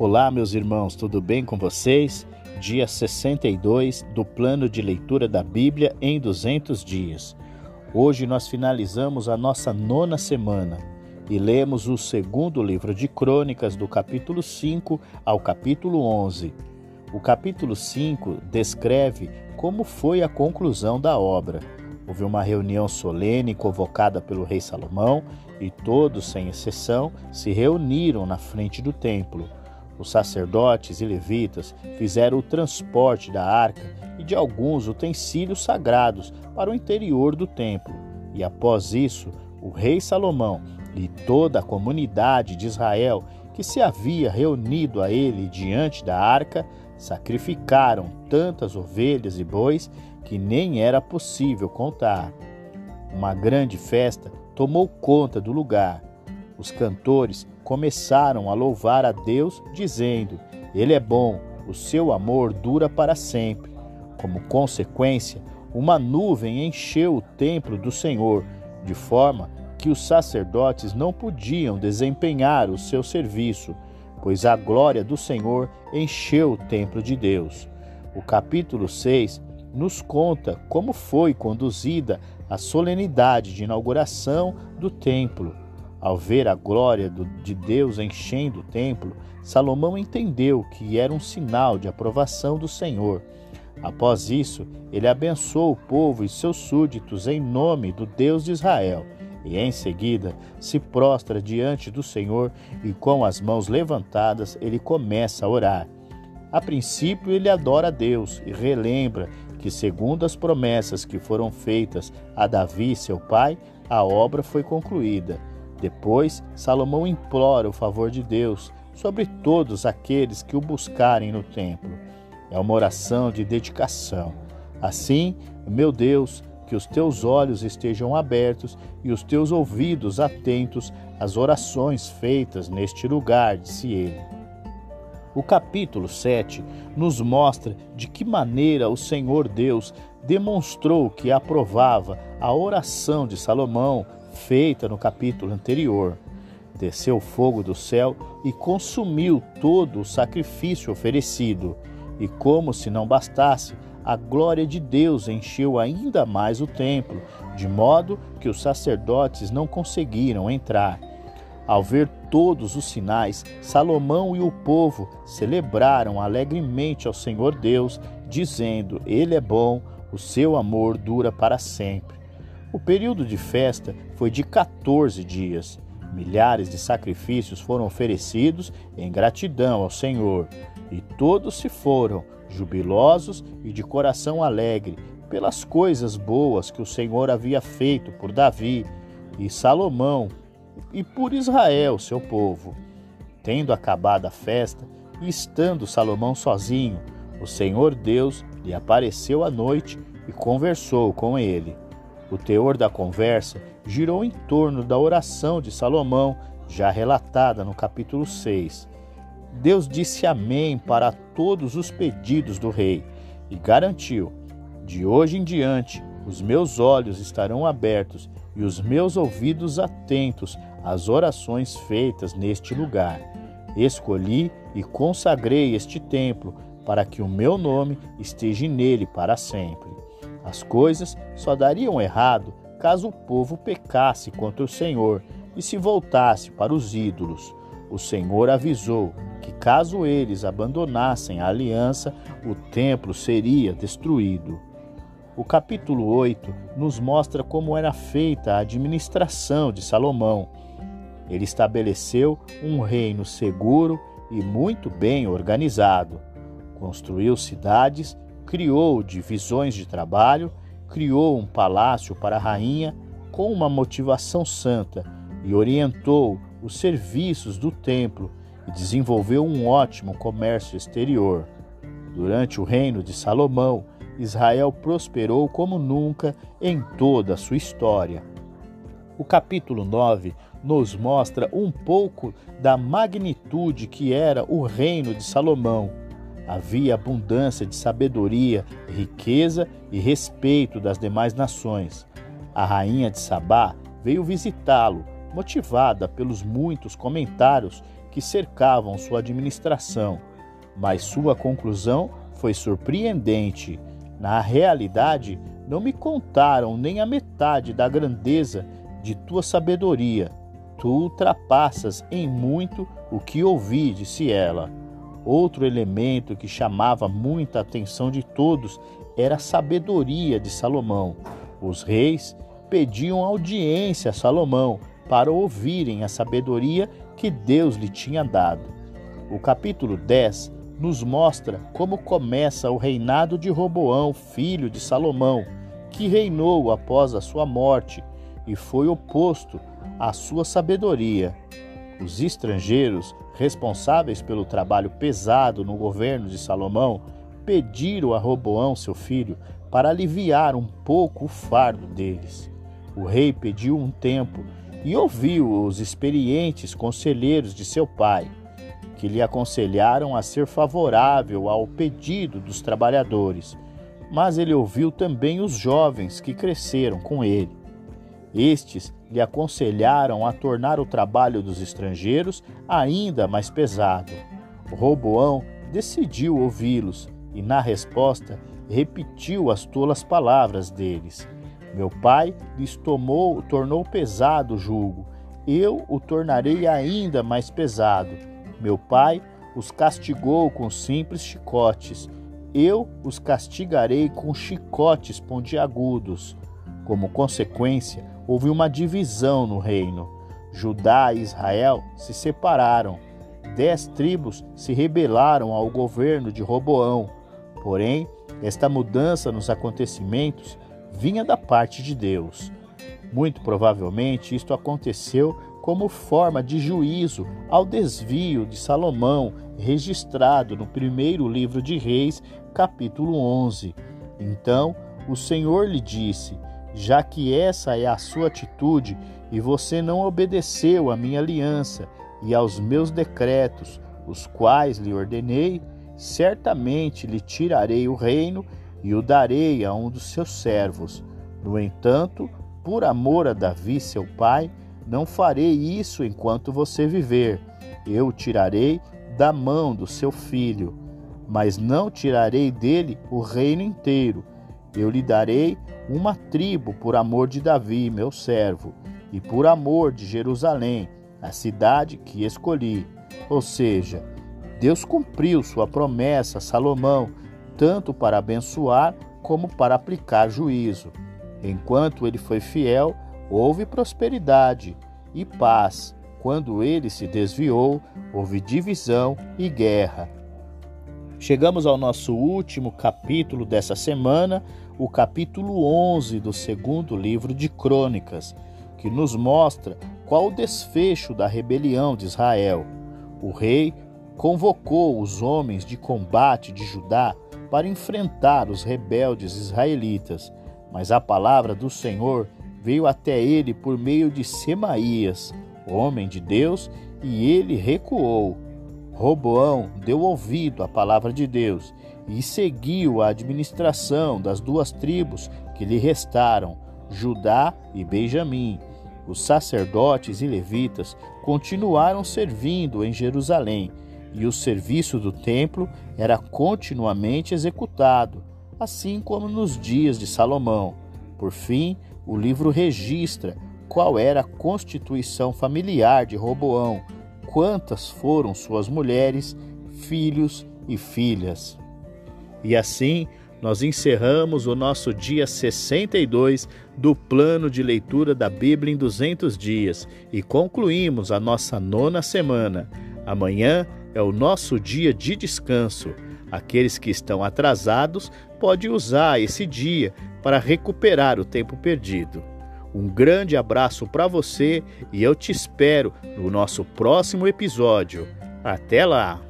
Olá, meus irmãos, tudo bem com vocês? Dia 62 do plano de leitura da Bíblia em 200 dias. Hoje nós finalizamos a nossa nona semana e lemos o segundo livro de Crônicas, do capítulo 5 ao capítulo 11. O capítulo 5 descreve como foi a conclusão da obra. Houve uma reunião solene convocada pelo rei Salomão e todos, sem exceção, se reuniram na frente do templo. Os sacerdotes e levitas fizeram o transporte da arca e de alguns utensílios sagrados para o interior do templo. E após isso, o rei Salomão e toda a comunidade de Israel que se havia reunido a ele diante da arca sacrificaram tantas ovelhas e bois que nem era possível contar. Uma grande festa tomou conta do lugar os cantores começaram a louvar a Deus, dizendo: Ele é bom, o seu amor dura para sempre. Como consequência, uma nuvem encheu o templo do Senhor, de forma que os sacerdotes não podiam desempenhar o seu serviço, pois a glória do Senhor encheu o templo de Deus. O capítulo 6 nos conta como foi conduzida a solenidade de inauguração do templo. Ao ver a glória de Deus enchendo o templo, Salomão entendeu que era um sinal de aprovação do Senhor. Após isso, ele abençoou o povo e seus súditos em nome do Deus de Israel. E em seguida se prostra diante do Senhor e com as mãos levantadas ele começa a orar. A princípio, ele adora a Deus e relembra que, segundo as promessas que foram feitas a Davi, seu pai, a obra foi concluída. Depois, Salomão implora o favor de Deus sobre todos aqueles que o buscarem no templo. É uma oração de dedicação. Assim, meu Deus, que os teus olhos estejam abertos e os teus ouvidos atentos às orações feitas neste lugar, disse ele. O capítulo 7 nos mostra de que maneira o Senhor Deus demonstrou que aprovava a oração de Salomão feita no capítulo anterior. Desceu fogo do céu e consumiu todo o sacrifício oferecido. E como se não bastasse, a glória de Deus encheu ainda mais o templo, de modo que os sacerdotes não conseguiram entrar. Ao ver todos os sinais, Salomão e o povo celebraram alegremente ao Senhor Deus, dizendo: Ele é bom, o seu amor dura para sempre. O período de festa foi de 14 dias. Milhares de sacrifícios foram oferecidos em gratidão ao Senhor, e todos se foram, jubilosos e de coração alegre, pelas coisas boas que o Senhor havia feito por Davi e Salomão e por Israel, seu povo. Tendo acabado a festa e estando Salomão sozinho, o Senhor Deus lhe apareceu à noite e conversou com ele. O teor da conversa girou em torno da oração de Salomão, já relatada no capítulo 6. Deus disse amém para todos os pedidos do rei e garantiu: De hoje em diante, os meus olhos estarão abertos e os meus ouvidos atentos às orações feitas neste lugar. Escolhi e consagrei este templo para que o meu nome esteja nele para sempre. As coisas só dariam errado caso o povo pecasse contra o Senhor e se voltasse para os ídolos. O Senhor avisou que, caso eles abandonassem a aliança, o templo seria destruído. O capítulo 8 nos mostra como era feita a administração de Salomão. Ele estabeleceu um reino seguro e muito bem organizado. Construiu cidades criou divisões de trabalho, criou um palácio para a rainha com uma motivação santa e orientou os serviços do templo e desenvolveu um ótimo comércio exterior. Durante o reino de Salomão, Israel prosperou como nunca em toda a sua história. O capítulo 9 nos mostra um pouco da magnitude que era o reino de Salomão havia abundância de sabedoria, riqueza e respeito das demais nações. A rainha de Sabá veio visitá-lo motivada pelos muitos comentários que cercavam sua administração, mas sua conclusão foi surpreendente. Na realidade, não me contaram nem a metade da grandeza de tua sabedoria. Tu ultrapassas em muito o que ouvi, disse ela. Outro elemento que chamava muita atenção de todos era a sabedoria de Salomão. Os reis pediam audiência a Salomão para ouvirem a sabedoria que Deus lhe tinha dado. O capítulo 10 nos mostra como começa o reinado de Roboão, filho de Salomão, que reinou após a sua morte e foi oposto à sua sabedoria. Os estrangeiros responsáveis pelo trabalho pesado no governo de Salomão pediram a Roboão, seu filho, para aliviar um pouco o fardo deles. O rei pediu um tempo e ouviu os experientes conselheiros de seu pai, que lhe aconselharam a ser favorável ao pedido dos trabalhadores, mas ele ouviu também os jovens que cresceram com ele. Estes lhe aconselharam a tornar o trabalho dos estrangeiros ainda mais pesado. Roboão decidiu ouvi-los e, na resposta, repetiu as tolas palavras deles. Meu pai lhes tomou, tornou pesado o jugo. Eu o tornarei ainda mais pesado. Meu pai os castigou com simples chicotes. Eu os castigarei com chicotes pontiagudos. Como consequência, houve uma divisão no reino. Judá e Israel se separaram. Dez tribos se rebelaram ao governo de Roboão. Porém, esta mudança nos acontecimentos vinha da parte de Deus. Muito provavelmente isto aconteceu como forma de juízo ao desvio de Salomão, registrado no primeiro livro de Reis, capítulo 11. Então o Senhor lhe disse: Já que essa é a sua atitude e você não obedeceu à minha aliança e aos meus decretos, os quais lhe ordenei, certamente lhe tirarei o reino e o darei a um dos seus servos. No entanto, por amor a Davi, seu pai, não farei isso enquanto você viver. Eu o tirarei da mão do seu filho, mas não tirarei dele o reino inteiro. Eu lhe darei uma tribo por amor de Davi, meu servo, e por amor de Jerusalém, a cidade que escolhi. Ou seja, Deus cumpriu sua promessa a Salomão, tanto para abençoar como para aplicar juízo. Enquanto ele foi fiel, houve prosperidade e paz. Quando ele se desviou, houve divisão e guerra. Chegamos ao nosso último capítulo dessa semana, o capítulo 11 do segundo livro de Crônicas, que nos mostra qual o desfecho da rebelião de Israel. O rei convocou os homens de combate de Judá para enfrentar os rebeldes israelitas, mas a palavra do Senhor veio até ele por meio de Semaías, homem de Deus, e ele recuou. Roboão deu ouvido à palavra de Deus e seguiu a administração das duas tribos que lhe restaram, Judá e Benjamim. Os sacerdotes e levitas continuaram servindo em Jerusalém e o serviço do templo era continuamente executado, assim como nos dias de Salomão. Por fim, o livro registra qual era a constituição familiar de Roboão, quantas foram suas mulheres, filhos e filhas. E assim, nós encerramos o nosso dia 62 do plano de leitura da Bíblia em 200 dias e concluímos a nossa nona semana. Amanhã é o nosso dia de descanso. Aqueles que estão atrasados podem usar esse dia para recuperar o tempo perdido. Um grande abraço para você e eu te espero no nosso próximo episódio. Até lá!